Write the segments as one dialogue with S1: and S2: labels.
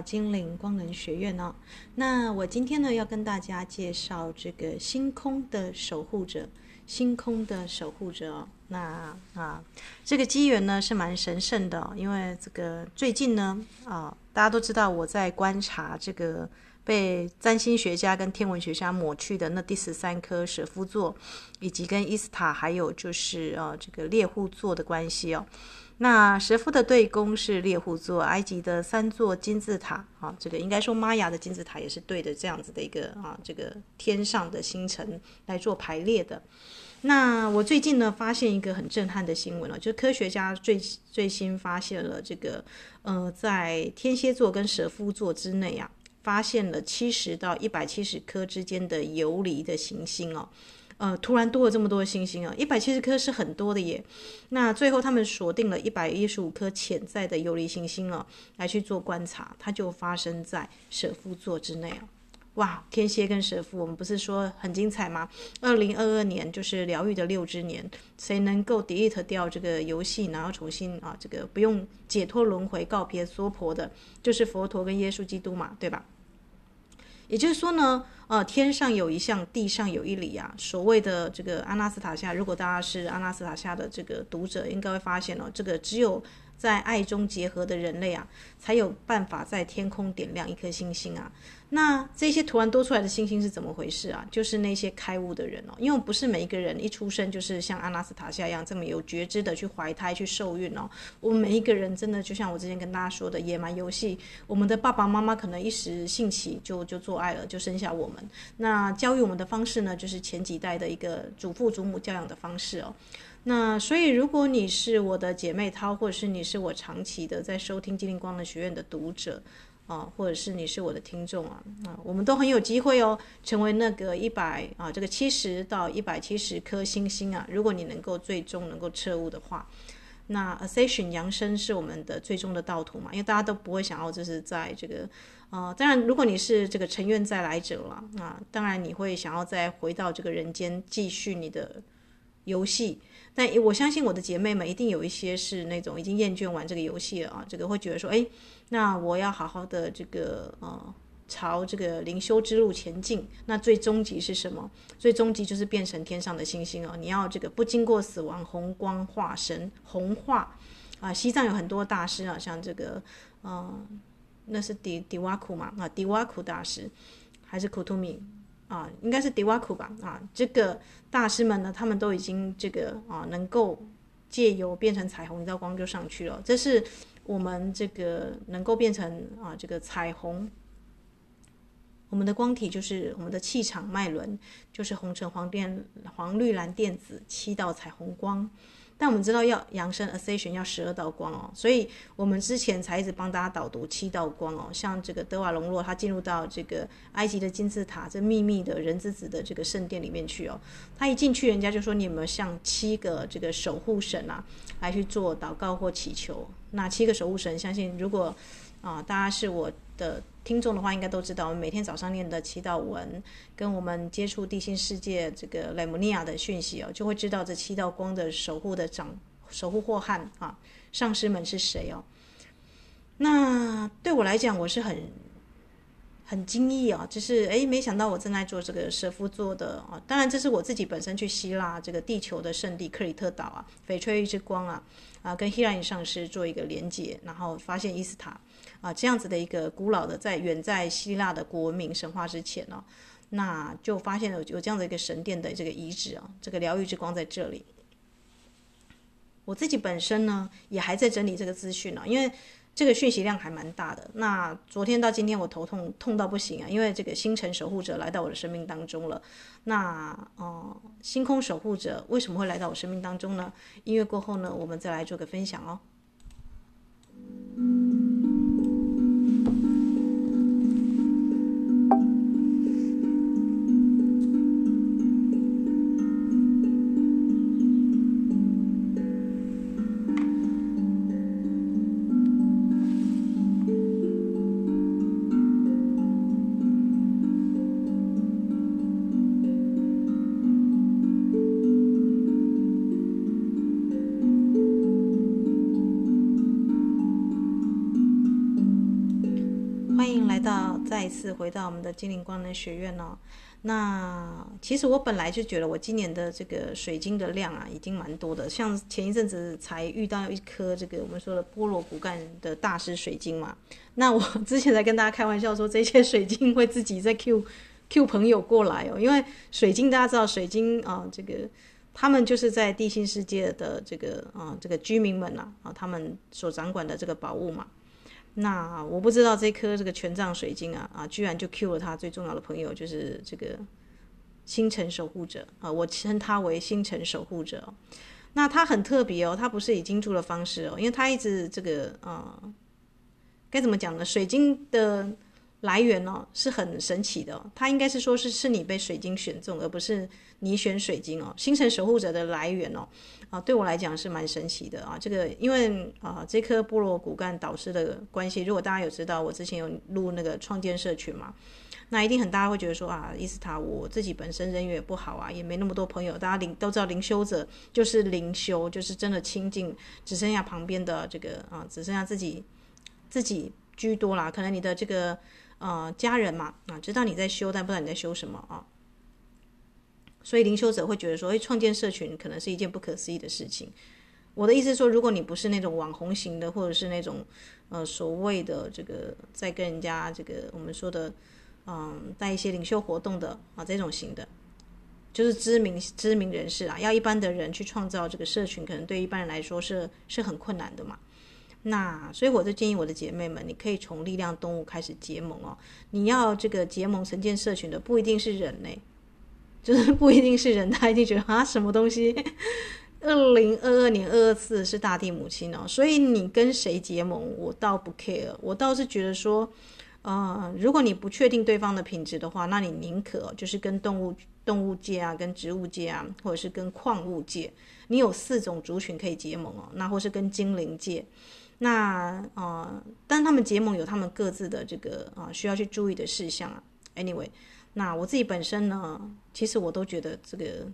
S1: 精灵光能学院哦。那我今天呢要跟大家介绍这个星空的守护者，星空的守护者。那啊，这个机缘呢是蛮神圣的，因为这个最近呢啊，大家都知道我在观察这个被占星学家跟天文学家抹去的那第十三颗舍夫座，以及跟伊斯塔还有就是呃这个猎户座的关系哦。那蛇夫的对宫是猎户座，埃及的三座金字塔啊，这个应该说玛雅的金字塔也是对的这样子的一个啊，这个天上的星辰来做排列的。那我最近呢发现一个很震撼的新闻了，就是科学家最最新发现了这个呃，在天蝎座跟蛇夫座之内啊，发现了七十到一百七十颗之间的游离的行星哦。呃，突然多了这么多的星星啊，一百七十颗是很多的耶。那最后他们锁定了一百一十五颗潜在的游离行星啊，来去做观察，它就发生在舍夫座之内啊。哇，天蝎跟舍夫，我们不是说很精彩吗？二零二二年就是疗愈的六之年，谁能够 delete 掉这个游戏，然后重新啊，这个不用解脱轮回，告别娑婆的，就是佛陀跟耶稣基督嘛，对吧？也就是说呢，呃，天上有一项，地上有一里啊。所谓的这个阿纳斯塔夏，如果大家是阿纳斯塔夏的这个读者，应该会发现哦，这个只有。在爱中结合的人类啊，才有办法在天空点亮一颗星星啊。那这些突然多出来的星星是怎么回事啊？就是那些开悟的人哦，因为不是每一个人一出生就是像阿纳斯塔夏一样这么有觉知的去怀胎去受孕哦。我们每一个人真的就像我之前跟大家说的野蛮游戏，我们的爸爸妈妈可能一时兴起就就做爱了，就生下我们。那教育我们的方式呢，就是前几代的一个祖父祖母教养的方式哦。那所以，如果你是我的姐妹涛，或者是你是我长期的在收听精灵光能学院的读者啊，或者是你是我的听众啊，啊，我们都很有机会哦，成为那个一百啊，这个七十到一百七十颗星星啊。如果你能够最终能够彻悟的话，那 Ascension 扬升是我们的最终的道途嘛，因为大家都不会想要就是在这个啊，当然如果你是这个成愿再来者了啊，当然你会想要再回到这个人间继续你的游戏。但我相信我的姐妹们一定有一些是那种已经厌倦玩这个游戏了啊，这个会觉得说，哎，那我要好好的这个呃，朝这个灵修之路前进。那最终极是什么？最终极就是变成天上的星星哦。你要这个不经过死亡，红光化身，红化啊。西藏有很多大师啊，像这个嗯、那是迪迪瓦库嘛啊，迪瓦库大师还是库图米？啊，应该是迪瓦库吧？啊，这个大师们呢，他们都已经这个啊，能够借由变成彩虹，一道光就上去了。这是我们这个能够变成啊，这个彩虹。我们的光体就是我们的气场脉轮，就是红橙黄靛黄绿蓝靛紫七道彩虹光。但我们知道要扬升 Ascension 要十二道光哦，所以我们之前才一直帮大家导读七道光哦。像这个德瓦隆洛，他进入到这个埃及的金字塔这秘密的人之子的这个圣殿里面去哦。他一进去，人家就说，你有没有向七个这个守护神啊来去做祷告或祈求？那七个守护神，相信如果啊大家是我的。听众的话应该都知道，我们每天早上念的祈祷文，跟我们接触地心世界这个莱姆尼亚的讯息哦，就会知道这七道光的守护的长守护祸害啊，上师们是谁哦？那对我来讲，我是很很惊异啊，就是诶，没想到我正在做这个蛇夫座的啊，当然这是我自己本身去希腊这个地球的圣地克里特岛啊，翡翠之光啊啊，跟希拉里上师做一个连接，然后发现伊斯塔。啊，这样子的一个古老的，在远在希腊的国文明神话之前呢、哦，那就发现了有这样的一个神殿的这个遗址啊，这个疗愈之光在这里。我自己本身呢，也还在整理这个资讯呢、啊，因为这个讯息量还蛮大的。那昨天到今天，我头痛痛到不行啊，因为这个星辰守护者来到我的生命当中了。那哦、星空守护者为什么会来到我生命当中呢？音乐过后呢，我们再来做个分享哦。回到我们的精灵光能学院哦。那其实我本来就觉得我今年的这个水晶的量啊，已经蛮多的。像前一阵子才遇到一颗这个我们说的菠萝骨干的大师水晶嘛。那我 之前在跟大家开玩笑说，这些水晶会自己在 Q Q 朋友过来哦，因为水晶大家知道，水晶啊，这个他们就是在地心世界的这个啊这个居民们呐啊，他们所掌管的这个宝物嘛。那我不知道这颗这个权杖水晶啊啊，居然就 Q 了他最重要的朋友，就是这个星辰守护者啊，我称他为星辰守护者。那他很特别哦，他不是以金柱的方式哦，因为他一直这个啊，该怎么讲呢？水晶的来源哦是很神奇的哦，他应该是说是是你被水晶选中，而不是你选水晶哦。星辰守护者的来源哦。啊，对我来讲是蛮神奇的啊！这个因为啊，这颗部落骨干导师的关系，如果大家有知道，我之前有录那个创建社群嘛，那一定很大家会觉得说啊，伊斯塔，我自己本身人缘也不好啊，也没那么多朋友。大家灵都知道，灵修者就是灵修，就是真的亲近，只剩下旁边的这个啊，只剩下自己自己居多啦。可能你的这个呃家人嘛啊，知道你在修，但不知道你在修什么啊。所以灵修者会觉得说，哎，创建社群可能是一件不可思议的事情。我的意思是说，如果你不是那种网红型的，或者是那种呃所谓的这个在跟人家这个我们说的嗯带一些领袖活动的啊这种型的，就是知名知名人士啊，要一般的人去创造这个社群，可能对一般人来说是是很困难的嘛。那所以我就建议我的姐妹们，你可以从力量动物开始结盟哦。你要这个结盟成建社群的，不一定是人类。就是 不一定是人，他一定觉得啊，什么东西？二零二二年二二四是大地母亲哦，所以你跟谁结盟，我倒不 care。我倒是觉得说，呃，如果你不确定对方的品质的话，那你宁可就是跟动物动物界啊，跟植物界啊，或者是跟矿物界，你有四种族群可以结盟哦。那或是跟精灵界，那呃，但他们结盟有他们各自的这个啊、需要去注意的事项啊。Anyway。那我自己本身呢，其实我都觉得这个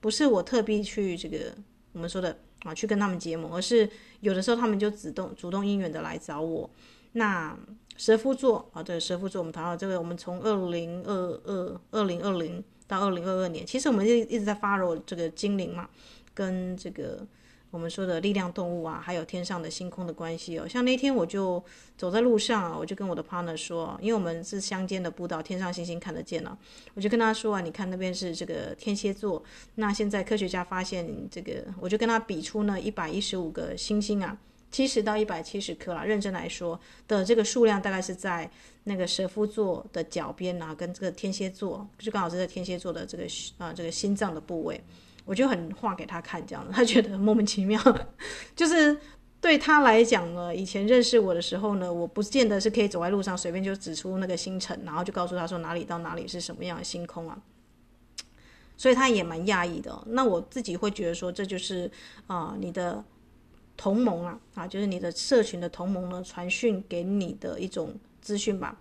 S1: 不是我特别去这个我们说的啊，去跟他们结盟，而是有的时候他们就主动主动因缘的来找我。那蛇夫座啊，对，蛇夫座，我们谈到这个，我们从二零二二、二零二零到二零二二年，其实我们就一直在 follow 这个精灵嘛，跟这个。我们说的力量动物啊，还有天上的星空的关系哦。像那天我就走在路上啊，我就跟我的 partner 说，因为我们是乡间的步道，天上星星看得见了，我就跟他说啊，你看那边是这个天蝎座，那现在科学家发现这个，我就跟他比出呢一百一十五个星星啊，七十到一百七十颗啦，认真来说的这个数量大概是在那个蛇夫座的脚边啊，跟这个天蝎座就刚好是在天蝎座的这个啊这个心脏的部位。我就很画给他看，这样他觉得莫名其妙。就是对他来讲呢，以前认识我的时候呢，我不见得是可以走在路上随便就指出那个星辰，然后就告诉他说哪里到哪里是什么样的星空啊。所以他也蛮讶异的。那我自己会觉得说，这就是啊、你的同盟啊，啊，就是你的社群的同盟呢，传讯给你的一种资讯吧。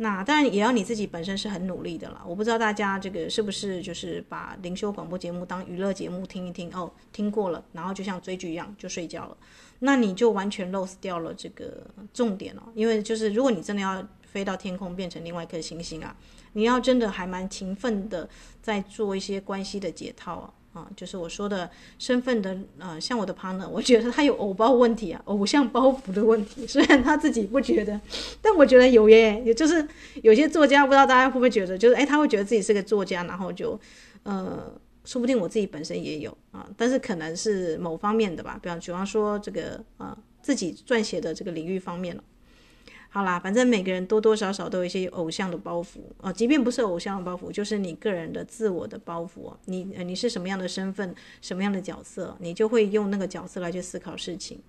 S1: 那当然也要你自己本身是很努力的啦。我不知道大家这个是不是就是把灵修广播节目当娱乐节目听一听哦，听过了，然后就像追剧一样就睡觉了，那你就完全 lose 掉了这个重点了。因为就是如果你真的要飞到天空变成另外一颗星星啊，你要真的还蛮勤奋的在做一些关系的解套啊。啊，就是我说的身份的，呃，像我的 partner，我觉得他有偶包问题啊，偶像包袱的问题。虽然他自己不觉得，但我觉得有耶。也就是有些作家，不知道大家会不会觉得，就是哎，他会觉得自己是个作家，然后就，呃，说不定我自己本身也有啊，但是可能是某方面的吧，比方比方说这个呃自己撰写的这个领域方面了。好啦，反正每个人多多少少都有一些偶像的包袱哦，即便不是偶像的包袱，就是你个人的自我的包袱。你你是什么样的身份，什么样的角色，你就会用那个角色来去思考事情。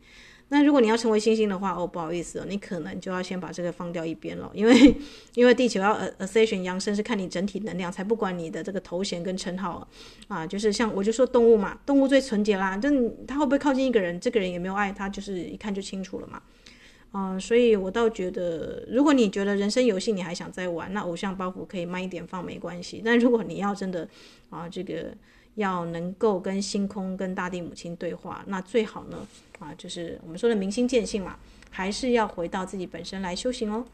S1: 那如果你要成为星星的话，哦，不好意思，你可能就要先把这个放掉一边了，因为 因为地球要 ascension 扬升是看你整体能量，才不管你的这个头衔跟称号啊。就是像我就说动物嘛，动物最纯洁啦，就他会不会靠近一个人，这个人也没有爱他，就是一看就清楚了嘛。嗯、所以我倒觉得，如果你觉得人生游戏你还想再玩，那偶像包袱可以慢一点放，没关系。但如果你要真的啊，这个要能够跟星空、跟大地母亲对话，那最好呢啊，就是我们说的明心见性嘛，还是要回到自己本身来修行哦。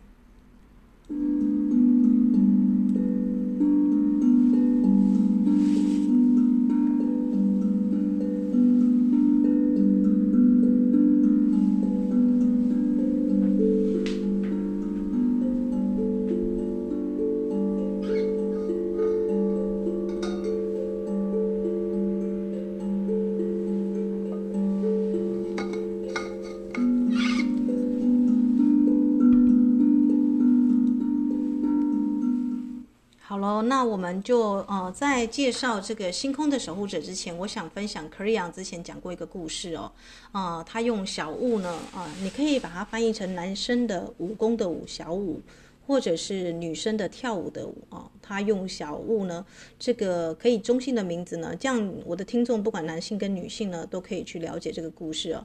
S1: 好喽，那我们就呃在介绍这个星空的守护者之前，我想分享 Cleon 之前讲过一个故事哦，呃，他用小物呢，啊、你可以把它翻译成男生的武功的武小武，或者是女生的跳舞的舞啊，他、用小物呢，这个可以中性的名字呢，这样我的听众不管男性跟女性呢，都可以去了解这个故事哦。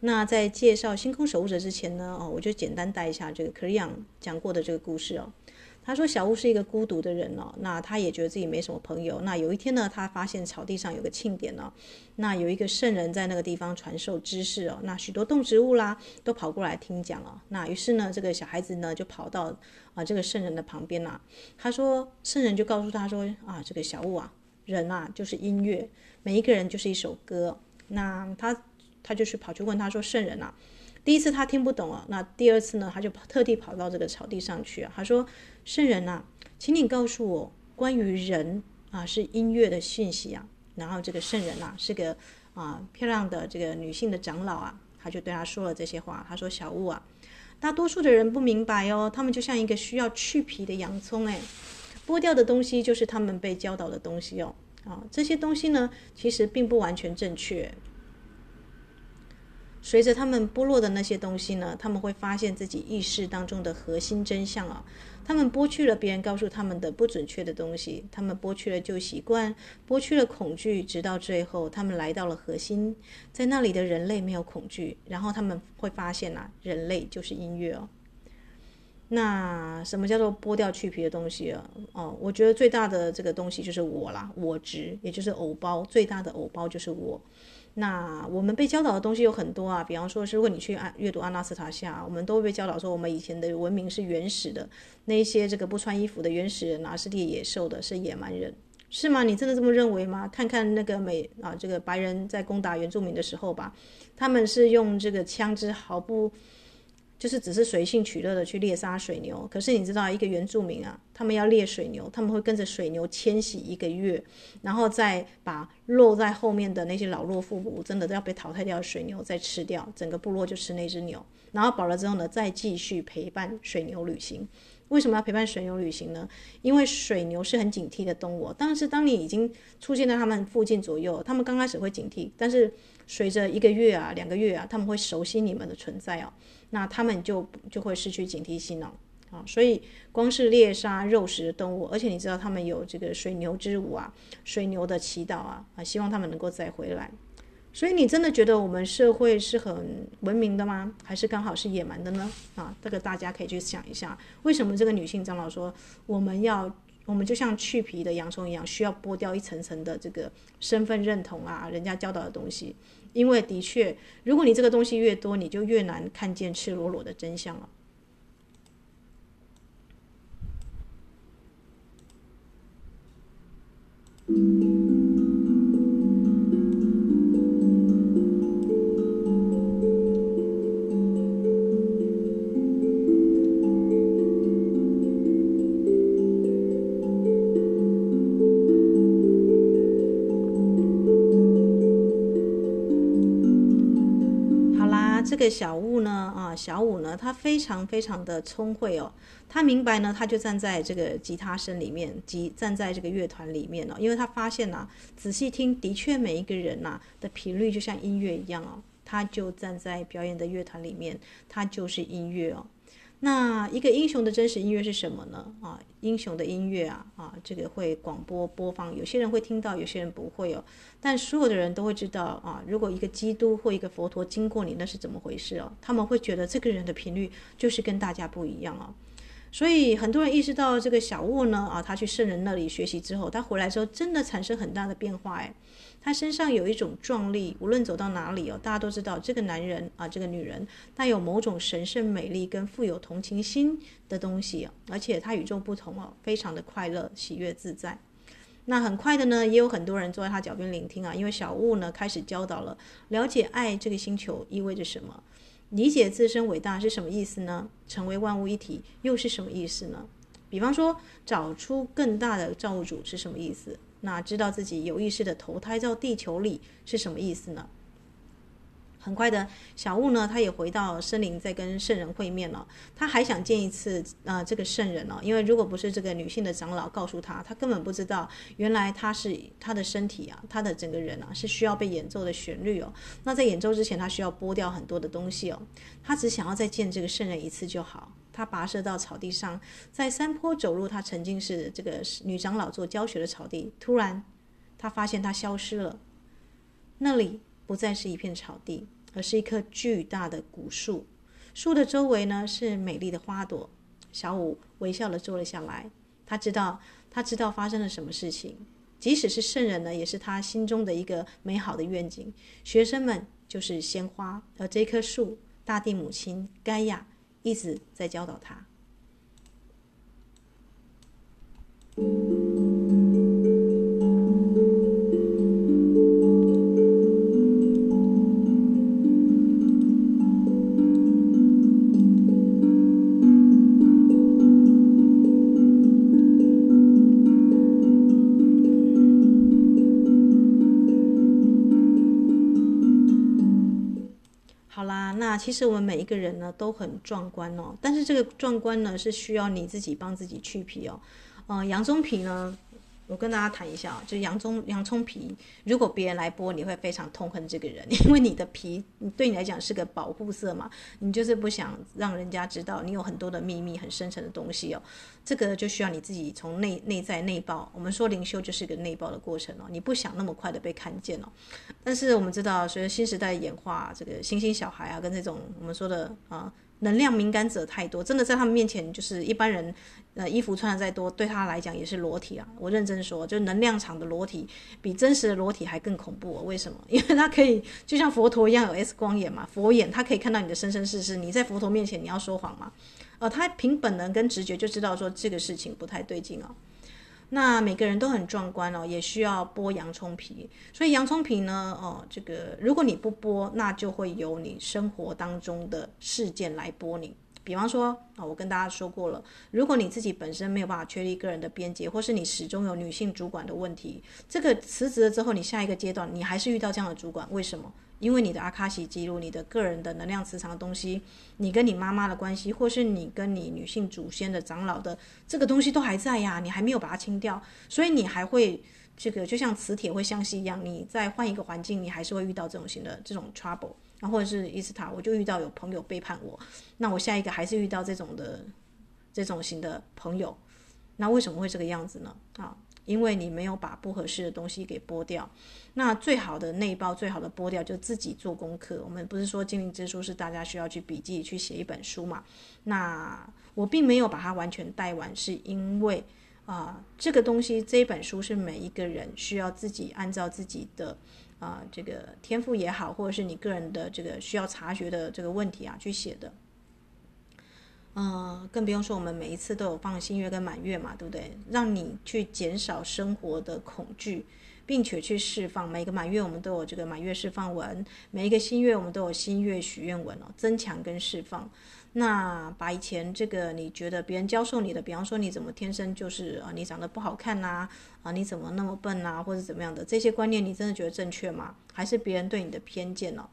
S1: 那在介绍星空守护者之前呢，哦，我就简单带一下这个 Cleon 讲过的这个故事哦。他说：“小屋是一个孤独的人哦，那他也觉得自己没什么朋友。那有一天呢，他发现草地上有个庆典哦，那有一个圣人在那个地方传授知识哦，那许多动植物啦都跑过来听讲哦。那于是呢，这个小孩子呢就跑到啊这个圣人的旁边呐。他说，圣人就告诉他说啊，这个小屋啊，人啊就是音乐，每一个人就是一首歌。那他他就去跑去问他说，圣人啊。”第一次他听不懂啊，那第二次呢，他就特地跑到这个草地上去啊。他说：“圣人啊，请你告诉我关于人啊是音乐的讯息啊。”然后这个圣人啊是个啊漂亮的这个女性的长老啊，他就对他说了这些话。他说：“小物啊，大多数的人不明白哦，他们就像一个需要去皮的洋葱，哎，剥掉的东西就是他们被教导的东西哦。啊，这些东西呢，其实并不完全正确。”随着他们剥落的那些东西呢，他们会发现自己意识当中的核心真相啊。他们剥去了别人告诉他们的不准确的东西，他们剥去了旧习惯，剥去了恐惧，直到最后，他们来到了核心，在那里的人类没有恐惧，然后他们会发现啊，人类就是音乐哦。那什么叫做剥掉去皮的东西啊？哦，我觉得最大的这个东西就是我啦，我值，也就是偶包，最大的偶包就是我。那我们被教导的东西有很多啊，比方说，如果你去阅读阿纳斯塔夏，我们都会被教导说，我们以前的文明是原始的，那一些这个不穿衣服的原始人啊，是猎野兽的，是野蛮人，是吗？你真的这么认为吗？看看那个美啊，这个白人在攻打原住民的时候吧，他们是用这个枪支毫不。就是只是随性取乐的去猎杀水牛，可是你知道一个原住民啊，他们要猎水牛，他们会跟着水牛迁徙一个月，然后再把落在后面的那些老弱妇孺，真的都要被淘汰掉的水牛再吃掉，整个部落就吃那只牛，然后饱了之后呢，再继续陪伴水牛旅行。为什么要陪伴水牛旅行呢？因为水牛是很警惕的动物，但是当你已经出现在他们附近左右，他们刚开始会警惕，但是随着一个月啊、两个月啊，他们会熟悉你们的存在哦。那他们就就会失去警惕性了啊！所以光是猎杀肉食动物，而且你知道他们有这个水牛之舞啊，水牛的祈祷啊啊，希望他们能够再回来。所以你真的觉得我们社会是很文明的吗？还是刚好是野蛮的呢？啊，这个大家可以去想一下，为什么这个女性长老说我们要我们就像去皮的洋葱一样，需要剥掉一层层的这个身份认同啊，人家教导的东西。因为的确，如果你这个东西越多，你就越难看见赤裸裸的真相了。小物呢，啊，小五呢，他非常非常的聪慧哦。他明白呢，他就站在这个吉他声里面，即站在这个乐团里面哦。因为他发现呐，仔细听，的确每一个人呐的频率就像音乐一样哦。他就站在表演的乐团里面，他就是音乐哦。那一个英雄的真实音乐是什么呢？啊，英雄的音乐啊，啊，这个会广播播放，有些人会听到，有些人不会哦。但所有的人都会知道啊，如果一个基督或一个佛陀经过你，那是怎么回事哦？他们会觉得这个人的频率就是跟大家不一样哦。所以很多人意识到这个小沃呢，啊，他去圣人那里学习之后，他回来之后真的产生很大的变化哎。他身上有一种壮丽，无论走到哪里哦，大家都知道这个男人啊，这个女人，带有某种神圣美丽跟富有同情心的东西，而且他与众不同哦，非常的快乐、喜悦、自在。那很快的呢，也有很多人坐在他脚边聆听啊，因为小物呢开始教导了，了解爱这个星球意味着什么，理解自身伟大是什么意思呢？成为万物一体又是什么意思呢？比方说，找出更大的造物主是什么意思？那知道自己有意识的投胎到地球里是什么意思呢？很快的，小悟呢，他也回到森林，在跟圣人会面了。他还想见一次呃这个圣人哦，因为如果不是这个女性的长老告诉他，他根本不知道原来他是他的身体啊，他的整个人啊是需要被演奏的旋律哦。那在演奏之前，他需要剥掉很多的东西哦。他只想要再见这个圣人一次就好。他跋涉到草地上，在山坡走入他曾经是这个女长老做教学的草地，突然他发现他消失了，那里不再是一片草地。而是一棵巨大的古树，树的周围呢是美丽的花朵。小五微笑地坐了下来，他知道，他知道发生了什么事情。即使是圣人呢，也是他心中的一个美好的愿景。学生们就是鲜花，而这棵树，大地母亲盖亚一直在教导他。其实我们每一个人呢都很壮观哦，但是这个壮观呢是需要你自己帮自己去皮哦。呃，洋葱皮呢，我跟大家谈一下，就洋葱洋葱皮，如果别人来剥，你会非常痛恨这个人，因为你的皮对你来讲是个保护色嘛，你就是不想让人家知道你有很多的秘密、很深沉的东西哦。这个就需要你自己从内内在内爆。我们说灵修就是一个内爆的过程哦，你不想那么快的被看见哦。但是我们知道，随着新时代演化，这个星星小孩啊，跟这种我们说的啊。能量敏感者太多，真的在他们面前，就是一般人，呃，衣服穿的再多，对他来讲也是裸体啊。我认真说，就能量场的裸体比真实的裸体还更恐怖。为什么？因为他可以就像佛陀一样有 S 光眼嘛，佛眼，他可以看到你的生生世世。你在佛陀面前，你要说谎吗？呃，他凭本能跟直觉就知道说这个事情不太对劲哦。那每个人都很壮观哦，也需要剥洋葱皮。所以洋葱皮呢，哦，这个如果你不剥，那就会由你生活当中的事件来剥你。比方说啊，我跟大家说过了，如果你自己本身没有办法确立个人的边界，或是你始终有女性主管的问题，这个辞职了之后，你下一个阶段你还是遇到这样的主管，为什么？因为你的阿卡西记录，你的个人的能量磁场的东西，你跟你妈妈的关系，或是你跟你女性祖先的长老的这个东西都还在呀，你还没有把它清掉，所以你还会这个就像磁铁会相吸一样，你再换一个环境，你还是会遇到这种型的这种 trouble。然后或者是伊斯塔，我就遇到有朋友背叛我，那我下一个还是遇到这种的这种型的朋友，那为什么会这个样子呢？啊，因为你没有把不合适的东西给剥掉。那最好的内包，最好的剥掉，就自己做功课。我们不是说精灵之书是大家需要去笔记去写一本书嘛？那我并没有把它完全带完，是因为啊、这个东西这一本书是每一个人需要自己按照自己的。啊，这个天赋也好，或者是你个人的这个需要察觉的这个问题啊，去写的。嗯、更不用说我们每一次都有放新月跟满月嘛，对不对？让你去减少生活的恐惧，并且去释放。每个满月我们都有这个满月释放文，每一个新月我们都有新月许愿文哦，增强跟释放。那把以前这个你觉得别人教授你的，比方说你怎么天生就是啊，你长得不好看呐，啊，你怎么那么笨呐，或者怎么样的这些观念，你真的觉得正确吗？还是别人对你的偏见呢？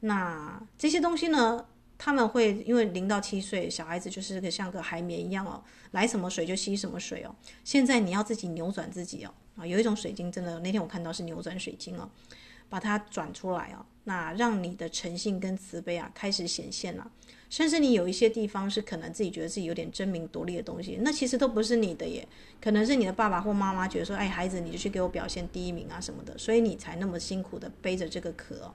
S1: 那这些东西呢，他们会因为零到七岁小孩子就是个像个海绵一样哦，来什么水就吸什么水哦。现在你要自己扭转自己哦，啊，有一种水晶真的，那天我看到是扭转水晶哦，把它转出来哦，那让你的诚信跟慈悲啊开始显现了。甚至你有一些地方是可能自己觉得自己有点争名夺利的东西，那其实都不是你的耶，可能是你的爸爸或妈妈觉得说，哎，孩子你就去给我表现第一名啊什么的，所以你才那么辛苦的背着这个壳，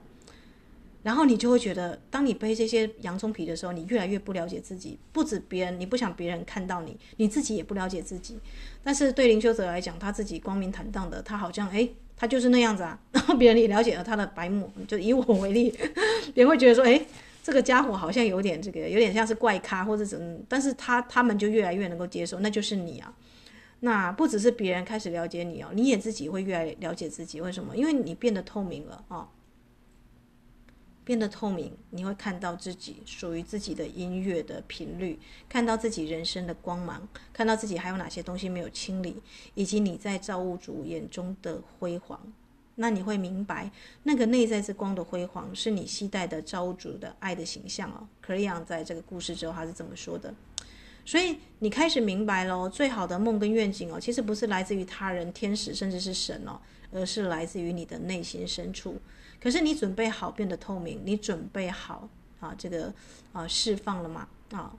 S1: 然后你就会觉得，当你背这些洋葱皮的时候，你越来越不了解自己，不止别人，你不想别人看到你，你自己也不了解自己。但是对灵修者来讲，他自己光明坦荡的，他好像哎，他就是那样子啊，然后别人也了解了他的白目，就以我为例，别人会觉得说，哎。这个家伙好像有点这个，有点像是怪咖或者怎么，但是他他们就越来越能够接受，那就是你啊。那不只是别人开始了解你哦，你也自己会越来越了解自己。为什么？因为你变得透明了啊，变得透明，你会看到自己属于自己的音乐的频率，看到自己人生的光芒，看到自己还有哪些东西没有清理，以及你在造物主眼中的辉煌。那你会明白，那个内在之光的辉煌，是你期待的造物主的爱的形象哦。克里昂在这个故事之后，他是这么说的。所以你开始明白了，最好的梦跟愿景哦，其实不是来自于他人、天使，甚至是神哦，而是来自于你的内心深处。可是你准备好变得透明，你准备好啊，这个啊释放了吗？啊？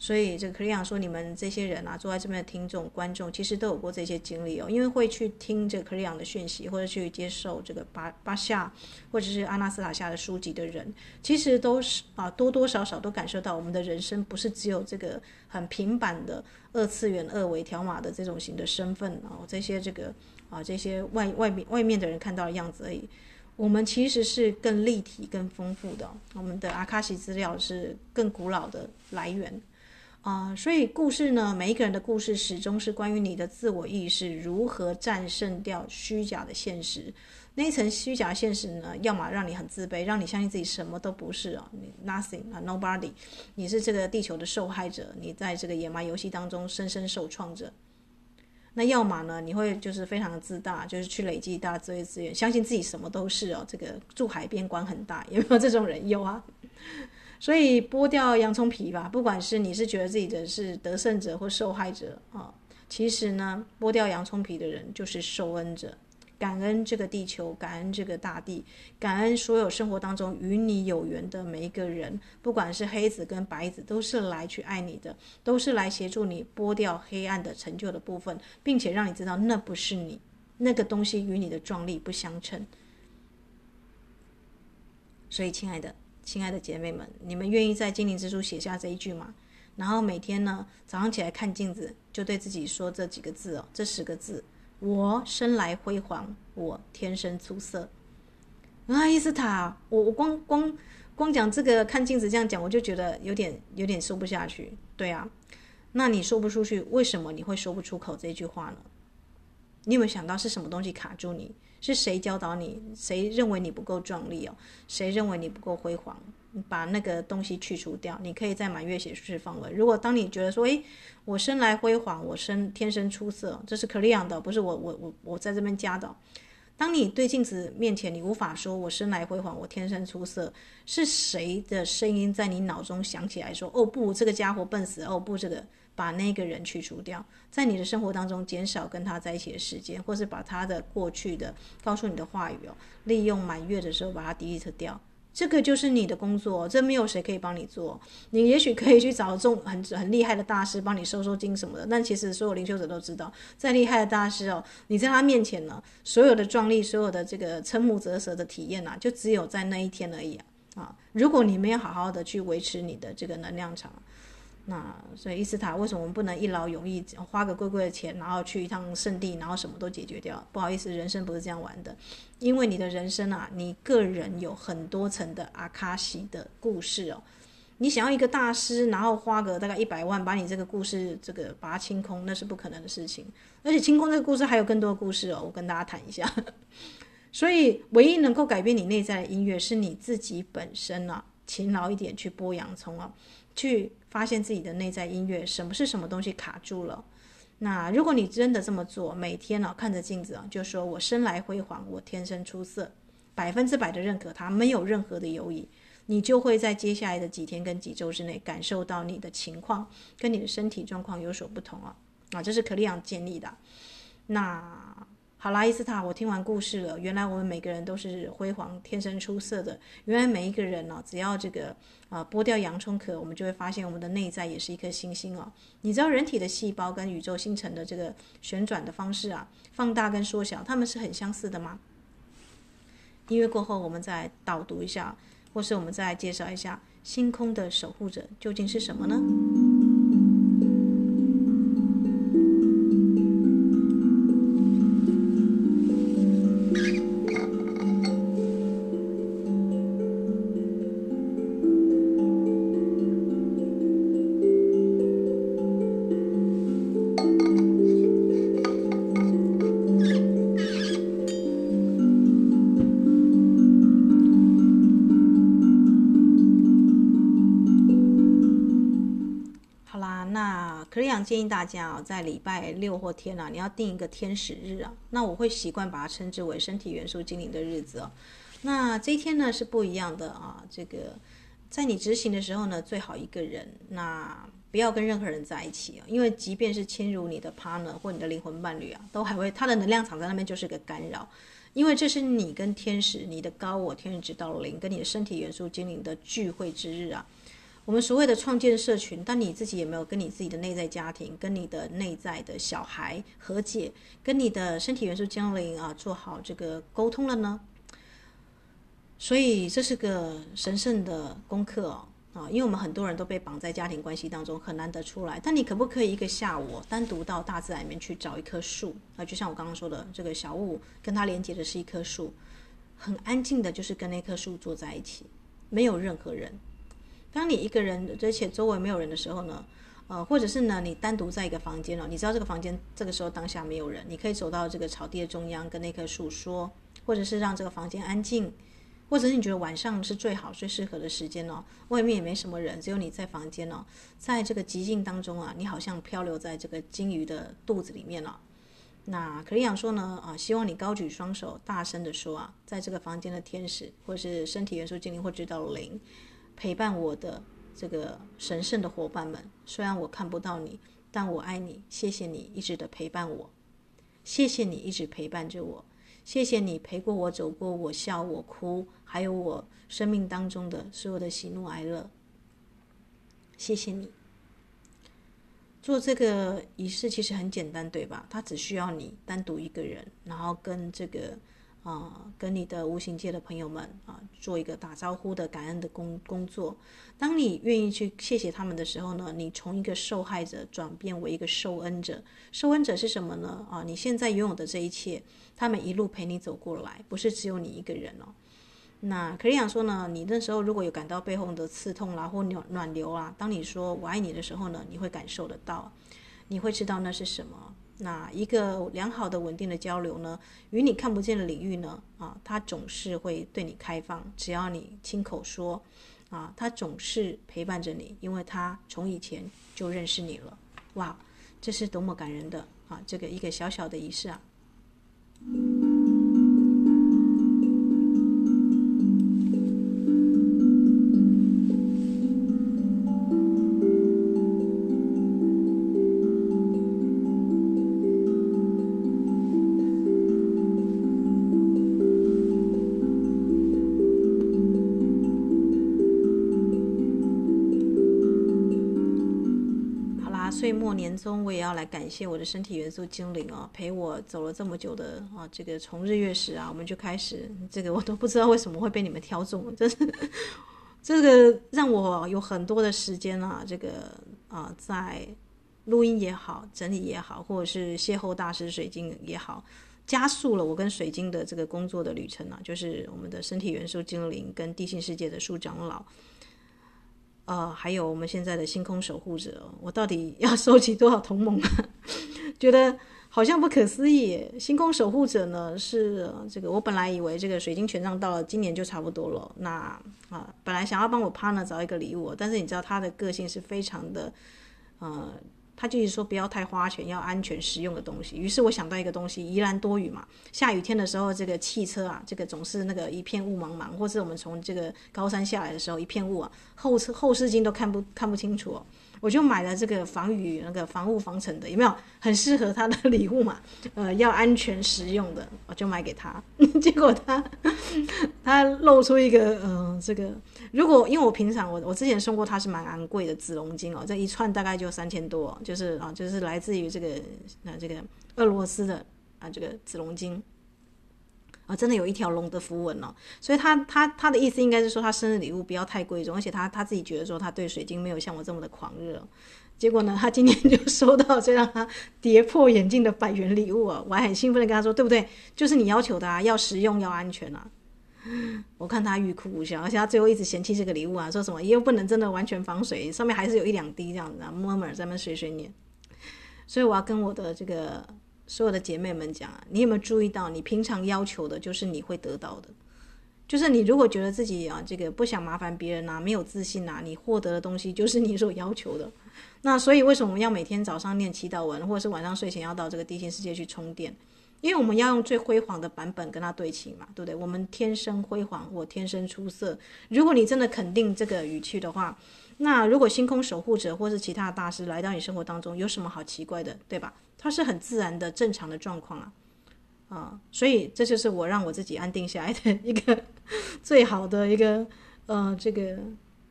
S1: 所以这个克里昂说，你们这些人啊，坐在这边的听众、观众，其实都有过这些经历哦。因为会去听这个克里昂的讯息，或者去接受这个巴巴夏或者是阿纳斯塔夏的书籍的人，其实都是啊，多多少少都感受到，我们的人生不是只有这个很平板的二次元、二维条码的这种型的身份啊，这些这个啊，这些外外面外面的人看到的样子而已。我们其实是更立体、更丰富的。我们的阿卡西资料是更古老的来源。啊、所以故事呢，每一个人的故事始终是关于你的自我意识如何战胜掉虚假的现实。那一层虚假现实呢，要么让你很自卑，让你相信自己什么都不是啊，你 nothing 啊，nobody，你是这个地球的受害者，你在这个野蛮游戏当中深深受创着。那要么呢，你会就是非常的自大，就是去累积大这些资源，相信自己什么都是哦。这个住海边管很大，有没有这种人？有啊。所以剥掉洋葱皮吧，不管是你是觉得自己的是得胜者或受害者啊，其实呢，剥掉洋葱皮的人就是受恩者，感恩这个地球，感恩这个大地，感恩所有生活当中与你有缘的每一个人，不管是黑子跟白子，都是来去爱你的，都是来协助你剥掉黑暗的陈旧的部分，并且让你知道那不是你，那个东西与你的壮丽不相称。所以，亲爱的。亲爱的姐妹们，你们愿意在精灵之书写下这一句吗？然后每天呢，早上起来看镜子，就对自己说这几个字哦，这十个字：我生来辉煌，我天生出色。啊，伊斯塔，我我光光光讲这个看镜子这样讲，我就觉得有点有点说不下去。对啊，那你说不出去，为什么你会说不出口这句话呢？你有没有想到是什么东西卡住你？是谁教导你？谁认为你不够壮丽哦？谁认为你不够辉煌？把那个东西去除掉，你可以在满月写释放文。如果当你觉得说，诶，我生来辉煌，我生天生出色，这是克里昂的，不是我我我我在这边加的。当你对镜子面前，你无法说我生来辉煌，我天生出色，是谁的声音在你脑中响起来说，哦不，这个家伙笨死，哦不，这个。把那个人去除掉，在你的生活当中减少跟他在一起的时间，或是把他的过去的告诉你的话语哦，利用满月的时候把它 delete 掉，这个就是你的工作，这没有谁可以帮你做。你也许可以去找这种很很厉害的大师帮你收收金什么的，但其实所有灵修者都知道，再厉害的大师哦，你在他面前呢，所有的壮丽，所有的这个瞠目折舌的体验呐、啊，就只有在那一天而已啊！如果你没有好好的去维持你的这个能量场。那所以伊斯塔，为什么我们不能一劳永逸，花个贵贵的钱，然后去一趟圣地，然后什么都解决掉？不好意思，人生不是这样玩的，因为你的人生啊，你个人有很多层的阿卡西的故事哦。你想要一个大师，然后花个大概一百万把你这个故事这个把它清空，那是不可能的事情。而且清空这个故事还有更多的故事哦，我跟大家谈一下。所以唯一能够改变你内在的音乐，是你自己本身啊，勤劳一点去剥洋葱啊。去发现自己的内在音乐，什么是什么东西卡住了？那如果你真的这么做，每天呢、啊、看着镜子啊，就说我生来辉煌，我天生出色，百分之百的认可它，没有任何的犹疑，你就会在接下来的几天跟几周之内感受到你的情况跟你的身体状况有所不同啊啊，这是克里昂建立的。那。好啦，伊斯塔，我听完故事了。原来我们每个人都是辉煌、天生出色的。原来每一个人呢、只要这个啊、剥掉洋葱壳，我们就会发现我们的内在也是一颗星星哦。你知道人体的细胞跟宇宙星辰的这个旋转的方式啊，放大跟缩小，它们是很相似的吗？音乐过后，我们再导读一下，或是我们再介绍一下星空的守护者究竟是什么呢？大家啊，在礼拜六或天啊，你要定一个天使日啊。那我会习惯把它称之为身体元素精灵的日子哦。那这一天呢是不一样的啊。这个在你执行的时候呢，最好一个人，那不要跟任何人在一起啊，因为即便是侵入你的 partner 或你的灵魂伴侣啊，都还会他的能量场在那边就是个干扰，因为这是你跟天使、你的高我、天使指导灵跟你的身体元素精灵的聚会之日啊。我们所谓的创建社群，但你自己有没有跟你自己的内在家庭、跟你的内在的小孩和解，跟你的身体元素精灵啊做好这个沟通了呢？所以这是个神圣的功课啊，因为我们很多人都被绑在家庭关系当中，很难得出来。但你可不可以一个下午单独到大自然里面去找一棵树啊？就像我刚刚说的，这个小物跟它连接的是一棵树，很安静的，就是跟那棵树坐在一起，没有任何人。当你一个人，而且周围没有人的时候呢，呃，或者是呢，你单独在一个房间哦，你知道这个房间这个时候当下没有人，你可以走到这个草地的中央，跟那棵树说，或者是让这个房间安静，或者是你觉得晚上是最好、最适合的时间哦，外面也没什么人，只有你在房间哦，在这个寂静当中啊，你好像漂流在这个鲸鱼的肚子里面了。那可丽亚说呢，啊，希望你高举双手，大声地说啊，在这个房间的天使，或是身体元素精灵或指导灵。陪伴我的这个神圣的伙伴们，虽然我看不到你，但我爱你。谢谢你一直的陪伴我，谢谢你一直陪伴着我，谢谢你陪过我走过我笑我哭，还有我生命当中的所有的喜怒哀乐。谢谢你。做这个仪式其实很简单，对吧？它只需要你单独一个人，然后跟这个。啊，跟你的无形界的朋友们啊，做一个打招呼的感恩的工工作。当你愿意去谢谢他们的时候呢，你从一个受害者转变为一个受恩者。受恩者是什么呢？啊，你现在拥有的这一切，他们一路陪你走过来，不是只有你一个人哦。那可以讲说呢，你那时候如果有感到背后的刺痛啦，或暖暖流啊，当你说我爱你的时候呢，你会感受得到，你会知道那是什么。那一个良好的、稳定的交流呢，与你看不见的领域呢，啊，它总是会对你开放。只要你亲口说，啊，它总是陪伴着你，因为它从以前就认识你了。哇，这是多么感人的啊！这个一个小小的仪式啊。岁末年终，我也要来感谢我的身体元素精灵哦，陪我走了这么久的啊，这个从日月食啊，我们就开始，这个我都不知道为什么会被你们挑中，真是这个让我有很多的时间啊，这个啊，在录音也好，整理也好，或者是邂逅大师水晶也好，加速了我跟水晶的这个工作的旅程啊，就是我们的身体元素精灵跟地心世界的树长老。呃，还有我们现在的星空守护者，我到底要 收集多少同盟啊？觉得好像不可思议。星空守护者呢，是这个我本来以为这个水晶权杖到了今年就差不多了。那啊，本来想要帮我 partner 找一个礼物，但是你知道他的个性是非常的，呃。他就是说不要太花钱，要安全实用的东西。于是我想到一个东西，宜兰多雨嘛，下雨天的时候，这个汽车啊，这个总是那个一片雾茫茫，或是我们从这个高山下来的时候，一片雾啊，后车后视镜都看不看不清楚。我就买了这个防雨那个防雾防尘的，有没有很适合他的礼物嘛？呃，要安全实用的，我就买给他。结果他他露出一个嗯、这个如果因为我平常我我之前送过他是蛮昂贵的紫龙晶哦，这一串大概就三千多，就是啊，就是来自于这个呃这个俄罗斯的啊这个紫龙晶。啊，真的有一条龙的符文哦，所以他他他的意思应该是说，他生日礼物不要太贵重，而且他他自己觉得说，他对水晶没有像我这么的狂热。结果呢，他今天就收到这让他跌破眼镜的百元礼物啊！我还很兴奋的跟他说，对不对？就是你要求的啊，要实用，要安全啊。我看他欲哭无笑，而且他最后一直嫌弃这个礼物啊，说什么又不能真的完全防水，上面还是有一两滴这样子啊，murmur 在那碎碎念。所以我要跟我的这个。所有的姐妹们讲啊，你有没有注意到，你平常要求的就是你会得到的，就是你如果觉得自己啊这个不想麻烦别人、啊，没有自信、啊，你获得的东西就是你所要求的。那所以为什么我们要每天早上念祈祷文，或者是晚上睡前要到这个地心世界去充电？因为我们要用最辉煌的版本跟它对齐嘛，对不对？我们天生辉煌，我天生出色。如果你真的肯定这个语气的话，那如果星空守护者或是其他大师来到你生活当中，有什么好奇怪的，对吧？它是很自然的、正常的状况啊，啊，所以这就是我让我自己安定下来的 一个最好的一个呃这个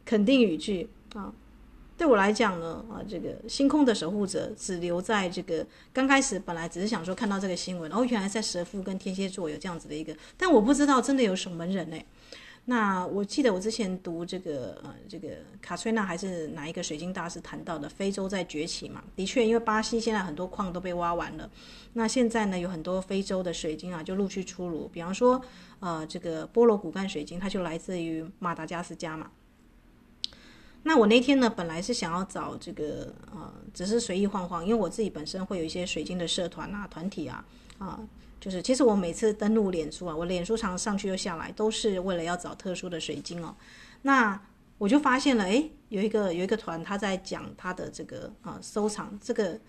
S1: 肯定语句啊。对我来讲呢，啊，这个星空的守护者只留在这个刚开始，本来只是想说看到这个新闻，哦，原来在蛇夫跟天蝎座有这样子的一个，但我不知道真的有守门人呢。那我记得我之前读这个呃，这个卡崔娜还是哪一个水晶大师谈到的，非洲在崛起嘛，的确，因为巴西现在很多矿都被挖完了，那现在呢有很多非洲的水晶啊就陆续出炉，比方说呃这个波罗骨干水晶，它就来自于马达加斯加嘛。那我那天呢，本来是想要找这个呃，只是随意晃晃，因为我自己本身会有一些水晶的社团啊、团体啊，啊，就是其实我每次登录脸书啊，我脸书常上去又下来，都是为了要找特殊的水晶哦。那我就发现了，诶，有一个有一个团，他在讲他的这个啊收藏，这个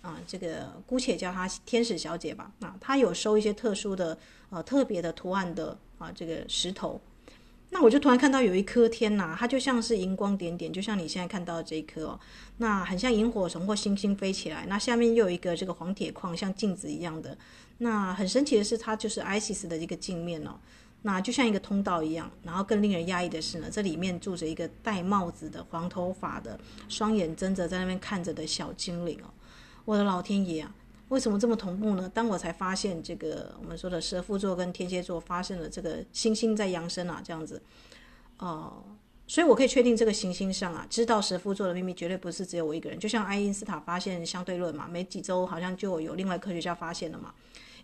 S1: 啊这个姑且叫他天使小姐吧，啊，他有收一些特殊的呃特别的图案的啊这个石头。那我就突然看到有一颗天呐，它就像是荧光点点，就像你现在看到的这一颗哦，那很像萤火虫或星星飞起来。那下面又有一个这个黄铁矿，像镜子一样的。那很神奇的是，它就是 Isis 的一个镜面哦，那就像一个通道一样。然后更令人压抑的是呢，这里面住着一个戴帽子的黄头发的、双眼睁着在那边看着的小精灵哦，我的老天爷啊！为什么这么同步呢？当我才发现，这个我们说的蛇夫座跟天蝎座发生了这个星星在扬升啊，这样子，哦、所以我可以确定这个行星上啊，知道蛇夫座的秘密绝对不是只有我一个人。就像爱因斯坦发现相对论嘛，没几周好像就有另外科学家发现了嘛，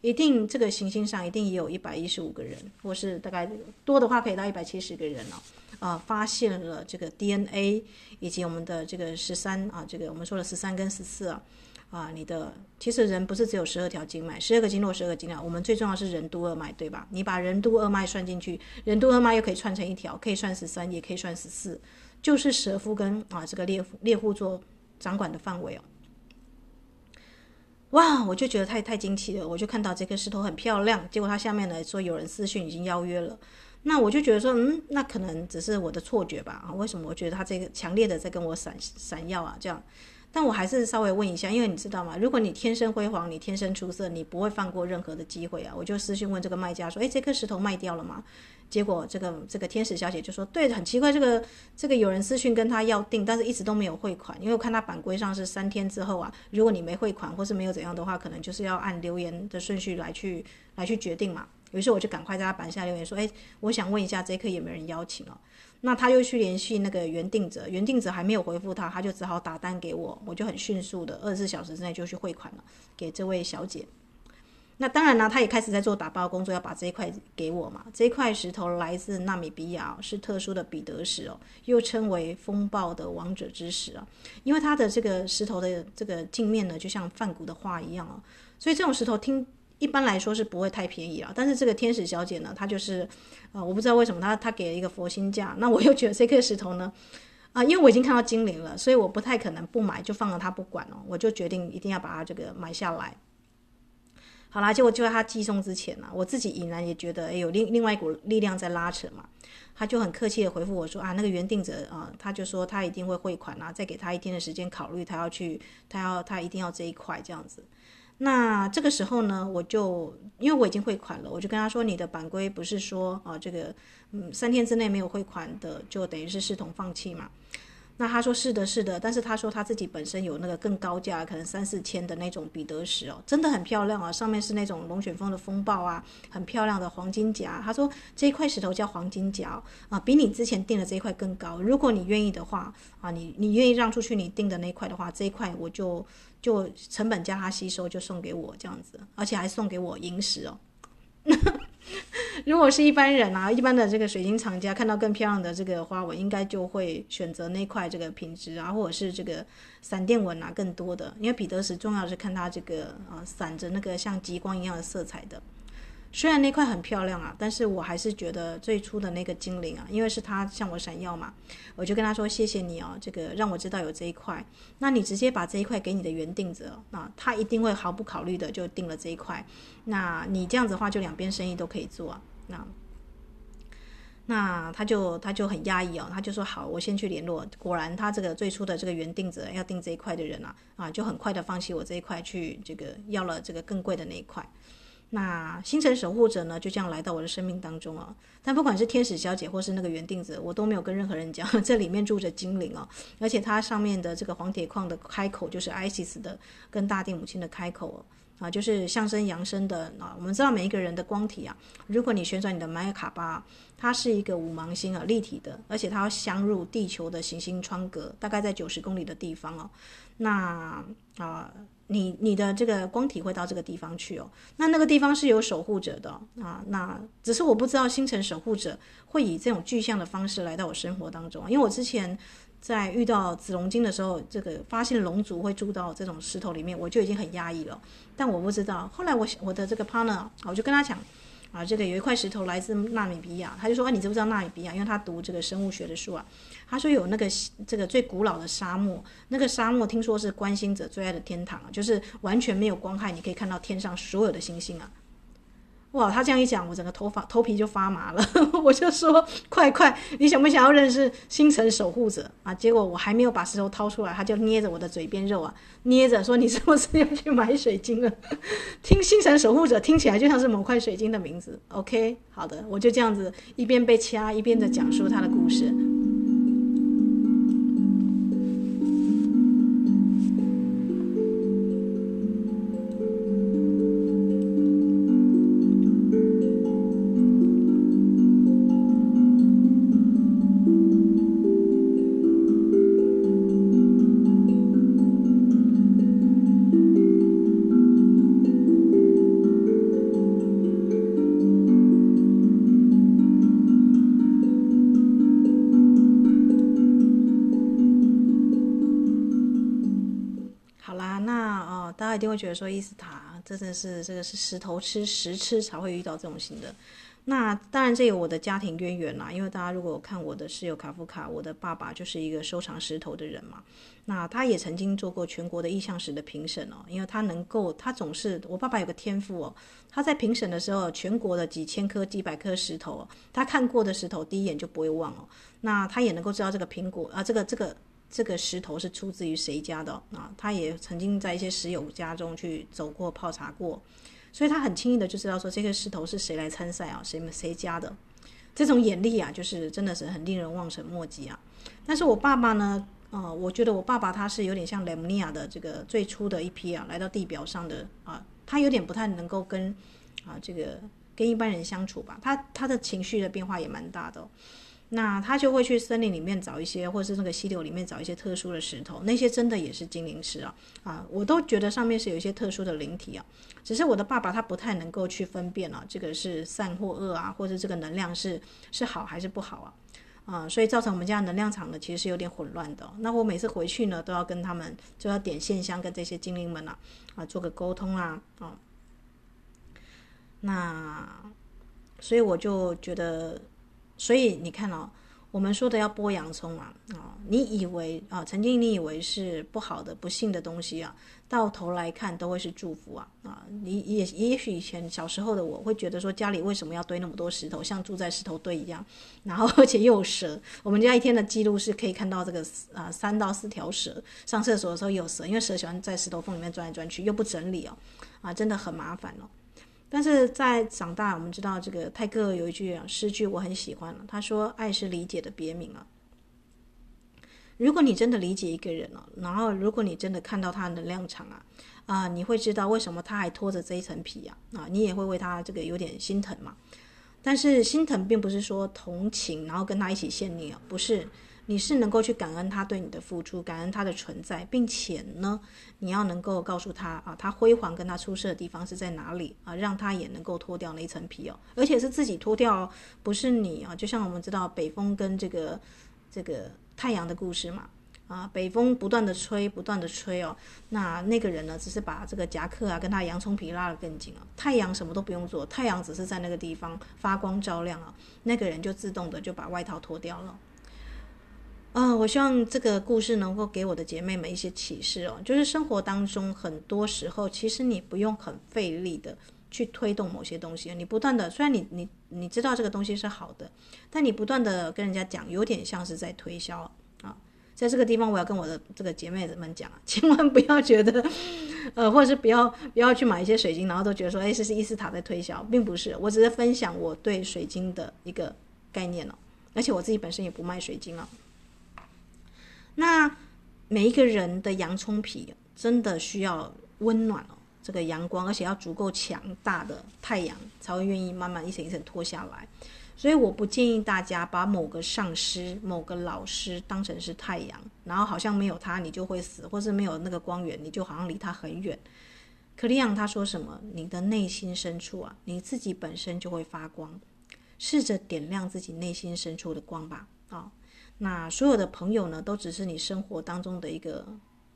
S1: 一定这个行星上一定也有一百一十五个人，或是大概多的话可以到一百七十个人哦，啊、发现了这个 DNA 以及我们的这个十三啊，这个我们说的十三跟十四啊。啊，你的其实人不是只有十二条经脉，十二个经络，十二个经络。我们最重要是任督二脉，对吧？你把任督二脉算进去，任督二脉又可以串成一条，可以算十三，也可以算十四，就是蛇夫跟啊这个猎猎户座掌管的范围哦。哇，我就觉得太太惊奇了，我就看到这颗石头很漂亮，结果它下面呢说有人私讯已经邀约了，那我就觉得说，嗯，那可能只是我的错觉吧？啊，为什么我觉得它这个强烈的在跟我闪闪耀啊？这样。但我还是稍微问一下，因为你知道吗？如果你天生辉煌，你天生出色，你不会放过任何的机会啊！我就私讯问这个卖家说：“诶，这颗石头卖掉了吗？”结果这个这个天使小姐就说：“对，很奇怪，这个这个有人私讯跟他要订，但是一直都没有汇款，因为我看他版规上是三天之后啊，如果你没汇款或是没有怎样的话，可能就是要按留言的顺序来去来去决定嘛。于是我就赶快在他版下留言说：“诶，我想问一下，这颗有没有人邀请哦？”那他又去联系那个原订者，原订者还没有回复他，他就只好打单给我，我就很迅速的二十四小时之内就去汇款了给这位小姐。那当然呢，他也开始在做打包工作，要把这一块给我嘛。这一块石头来自纳米比亚，是特殊的彼得石哦，又称为风暴的王者之石啊，因为它的这个石头的这个镜面呢，就像梵谷的画一样哦，所以这种石头听。一般来说是不会太便宜啊，但是这个天使小姐呢，她就是，啊、我不知道为什么她她给了一个佛心价，那我又觉得这颗石头呢，啊、因为我已经看到精灵了，所以我不太可能不买就放了它不管哦，我就决定一定要把它这个买下来。好啦，结果就在他寄送之前呢，我自己隐然也觉得，哎，有另另外一股力量在拉扯嘛，他就很客气的回复我说啊，那个原定者啊，他就说他一定会汇款啊，再给他一天的时间考虑，他要去，他要他一定要这一块这样子。那这个时候呢，我就因为我已经汇款了，我就跟他说，你的版规不是说啊，这个嗯三天之内没有汇款的，就等于是视同放弃嘛。那他说是的，是的，但是他说他自己本身有那个更高价，可能三四千的那种彼得石哦，真的很漂亮啊，上面是那种龙卷风的风暴啊，很漂亮的黄金甲。他说这一块石头叫黄金甲啊，比你之前订的这一块更高。如果你愿意的话啊，你你愿意让出去你订的那一块的话，这一块我就就成本加他吸收，就送给我这样子，而且还送给我萤石哦。如果是一般人啊，一般的这个水晶厂家看到更漂亮的这个花纹，应该就会选择那块这个品质啊，或者是这个闪电纹啊更多的。因为彼得石重要是看它这个啊闪着那个像极光一样的色彩的。虽然那块很漂亮啊，但是我还是觉得最初的那个精灵啊，因为是他向我闪耀嘛，我就跟他说谢谢你哦，这个让我知道有这一块。那你直接把这一块给你的原定者啊，他一定会毫不考虑的就定了这一块。那你这样子的话，就两边生意都可以做啊。那那他就他就很压抑哦，他就说好，我先去联络。果然，他这个最初的这个原定者要订这一块的人啊啊，就很快的放弃我这一块，去这个要了这个更贵的那一块。那星辰守护者呢，就这样来到我的生命当中啊。但不管是天使小姐或是那个原订者，我都没有跟任何人讲，这里面住着精灵哦，而且它上面的这个黄铁矿的开口就是 Isis 的跟大地母亲的开口啊，就是象征扬升的啊。我们知道每一个人的光体啊，如果你旋转你的玛雅卡巴，它是一个五芒星啊，立体的，而且它要镶入地球的行星窗格，大概在九十公里的地方哦。那啊。你你的这个光体会到这个地方去哦，那那个地方是有守护者的啊，那只是我不知道星辰守护者会以这种具象的方式来到我生活当中，因为我之前在遇到紫龙晶的时候，这个发现龙族会住到这种石头里面，我就已经很压抑了，但我不知道，后来我我的这个 partner，我就跟他讲。啊，这个有一块石头来自纳米比亚，他就说：“啊，你知不知道纳米比亚？因为他读这个生物学的书啊。他说有那个这个最古老的沙漠，那个沙漠听说是观星者最爱的天堂啊，就是完全没有光害，你可以看到天上所有的星星啊。”哇，他这样一讲，我整个头发头皮就发麻了。我就说，快快，你想不想要认识星辰守护者啊？结果我还没有把石头掏出来，他就捏着我的嘴边肉啊，捏着说：“你是不是要去买水晶了？” 听星辰守护者听起来就像是某块水晶的名字。OK，好的，我就这样子一边被掐一边的讲述他的故事。一定会觉得说伊斯塔真的是这个是石头吃石吃才会遇到这种型的。那当然这有我的家庭渊源啦，因为大家如果看我的室友卡夫卡，我的爸爸就是一个收藏石头的人嘛。那他也曾经做过全国的意象石的评审哦，因为他能够，他总是我爸爸有个天赋哦，他在评审的时候，全国的几千颗、几百颗石头，他看过的石头第一眼就不会忘哦。那他也能够知道这个苹果啊，这个这个。这个石头是出自于谁家的啊？他也曾经在一些石友家中去走过泡茶过，所以他很轻易的就知道说这个石头是谁来参赛啊，谁们谁家的。这种眼力啊，就是真的是很令人望尘莫及啊。但是我爸爸呢，呃，我觉得我爸爸他是有点像莱姆尼亚的这个最初的一批啊，来到地表上的啊，他有点不太能够跟啊这个跟一般人相处吧，他他的情绪的变化也蛮大的。那他就会去森林里面找一些，或是那个溪流里面找一些特殊的石头，那些真的也是精灵石啊啊！我都觉得上面是有一些特殊的灵体啊。只是我的爸爸他不太能够去分辨啊，这个是善或恶啊，或者这个能量是是好还是不好啊啊！所以造成我们家能量场呢，其实是有点混乱的。那我每次回去呢，都要跟他们就要点线香，跟这些精灵们啊啊做个沟通啊啊。那所以我就觉得。所以你看哦，我们说的要剥洋葱啊，啊，你以为啊，曾经你以为是不好的、不幸的东西啊，到头来看都会是祝福啊，啊，你也也许以前小时候的我会觉得说，家里为什么要堆那么多石头，像住在石头堆一样，然后而且又有蛇，我们家一天的记录是可以看到这个啊三到四条蛇，上厕所的时候有蛇，因为蛇喜欢在石头缝里面钻来钻去，又不整理哦，啊，真的很麻烦哦。但是在长大，我们知道这个泰戈尔有一句诗句我很喜欢了，他说：“爱是理解的别名啊。”如果你真的理解一个人了，然后如果你真的看到他的能量场啊，啊，你会知道为什么他还拖着这一层皮啊，啊，你也会为他这个有点心疼嘛。但是心疼并不是说同情，然后跟他一起献溺啊，不是。你是能够去感恩他对你的付出，感恩他的存在，并且呢，你要能够告诉他啊，他辉煌跟他出色的地方是在哪里啊，让他也能够脱掉那一层皮哦，而且是自己脱掉，不是你啊。就像我们知道北风跟这个这个太阳的故事嘛，啊，北风不断的吹，不断的吹哦。那那个人呢，只是把这个夹克啊，跟他洋葱皮拉得更紧啊。太阳什么都不用做，太阳只是在那个地方发光照亮啊，那个人就自动的就把外套脱掉了。啊，我希望这个故事能够给我的姐妹们一些启示哦，就是生活当中很多时候，其实你不用很费力的去推动某些东西，你不断的，虽然你你你知道这个东西是好的，但你不断的跟人家讲，有点像是在推销啊。在这个地方，我要跟我的这个姐妹们讲啊，千万不要觉得，呃，或者是不要不要去买一些水晶，然后都觉得说，哎，这是伊斯塔在推销，并不是，我只是分享我对水晶的一个概念哦，而且我自己本身也不卖水晶啊。那每一个人的洋葱皮真的需要温暖哦，这个阳光，而且要足够强大的太阳，才会愿意慢慢一层一层脱下来。所以我不建议大家把某个上师、某个老师当成是太阳，然后好像没有他你就会死，或是没有那个光源你就好像离他很远。可利昂他说什么？你的内心深处啊，你自己本身就会发光，试着点亮自己内心深处的光吧。啊、那所有的朋友呢，都只是你生活当中的一个，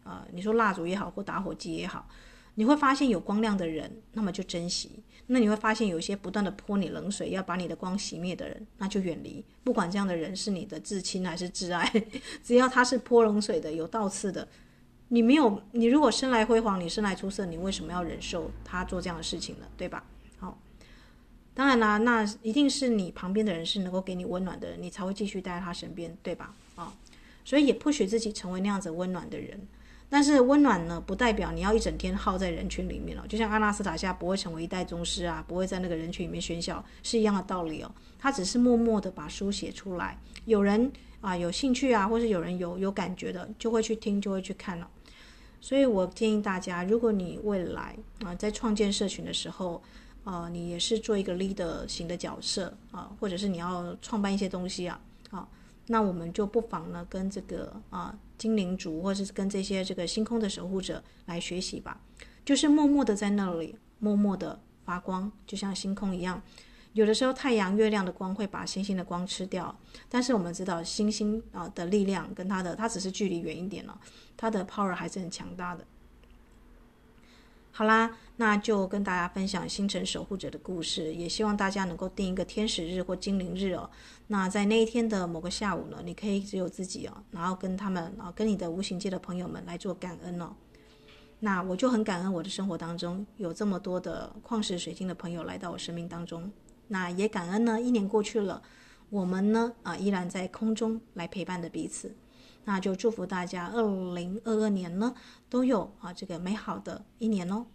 S1: 呃，你说蜡烛也好，或打火机也好。你会发现有光亮的人，那么就珍惜；那你会发现有一些不断的泼你冷水，要把你的光熄灭的人，那就远离。不管这样的人是你的至亲还是挚爱，只要他是泼冷水的、有倒刺的，你没有，你如果生来辉煌，你生来出色，你为什么要忍受他做这样的事情呢？对吧？当然啦，那一定是你旁边的人是能够给你温暖的人，你才会继续待在他身边，对吧？啊，所以也不许自己成为那样子温暖的人。但是温暖呢，不代表你要一整天耗在人群里面了。就像阿纳斯塔夏不会成为一代宗师啊，不会在那个人群里面喧嚣，是一样的道理哦。他只是默默的把书写出来，有人啊有兴趣啊，或是有人有有感觉的，就会去听，就会去看了。所以我建议大家，如果你未来啊在创建社群的时候，啊你也是做一个 leader 型的角色啊，或者是你要创办一些东西啊，啊。那我们就不妨呢，跟这个啊精灵族，或者是跟这些这个星空的守护者来学习吧。就是默默的在那里，默默的发光，就像星空一样。有的时候太阳、月亮的光会把星星的光吃掉，但是我们知道星星啊的力量跟它的，它只是距离远一点了，它的 power 还是很强大的。好啦，那就跟大家分享星辰守护者的故事，也希望大家能够定一个天使日或精灵日哦。那在那一天的某个下午呢，你可以只有自己哦，然后跟他们啊，跟你的无形界的朋友们来做感恩哦。那我就很感恩我的生活当中有这么多的矿石水晶的朋友来到我生命当中。那也感恩呢，一年过去了，我们呢啊依然在空中来陪伴着彼此。那就祝福大家，二零二二年呢都有啊这个美好的一年哦。